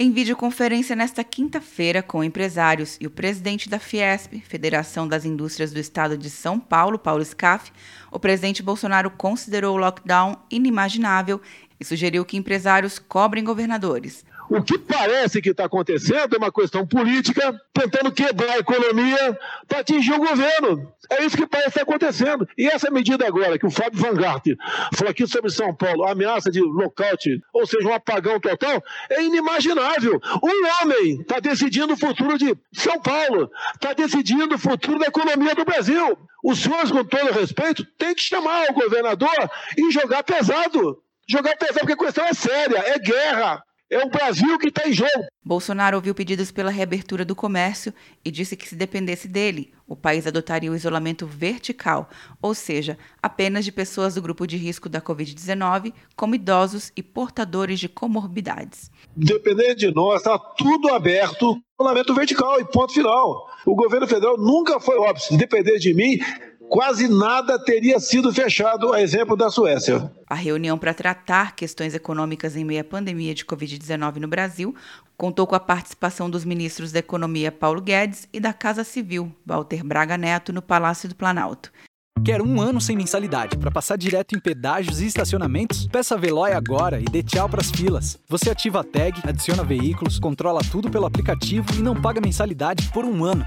Em videoconferência nesta quinta-feira com empresários e o presidente da Fiesp, Federação das Indústrias do Estado de São Paulo, Paulo Scaff, o presidente Bolsonaro considerou o lockdown inimaginável e sugeriu que empresários cobrem governadores. O que parece que está acontecendo é uma questão política, tentando quebrar a economia para atingir o governo. É isso que parece estar acontecendo. E essa medida agora, que o Fábio Van falou aqui sobre São Paulo, ameaça de lockout, ou seja, um apagão total, é inimaginável. Um homem está decidindo o futuro de São Paulo, está decidindo o futuro da economia do Brasil. Os senhores, com todo respeito, têm que chamar o governador e jogar pesado. Jogar pesado, porque a questão é séria, é guerra. É o Brasil que está em jogo. Bolsonaro ouviu pedidos pela reabertura do comércio e disse que, se dependesse dele, o país adotaria o isolamento vertical, ou seja, apenas de pessoas do grupo de risco da Covid-19, como idosos e portadores de comorbidades. Dependendo de nós, está tudo aberto, isolamento vertical e ponto final. O governo federal nunca foi óbvio. Se depender de mim, quase nada teria sido fechado, a exemplo da Suécia. A reunião para tratar questões econômicas em meio à pandemia de Covid-19 no Brasil contou com a participação dos ministros da Economia Paulo Guedes e da Casa Civil, Walter Braga Neto, no Palácio do Planalto. Quer um ano sem mensalidade para passar direto em pedágios e estacionamentos? Peça a Veloy agora e dê tchau para as filas. Você ativa a tag, adiciona veículos, controla tudo pelo aplicativo e não paga mensalidade por um ano.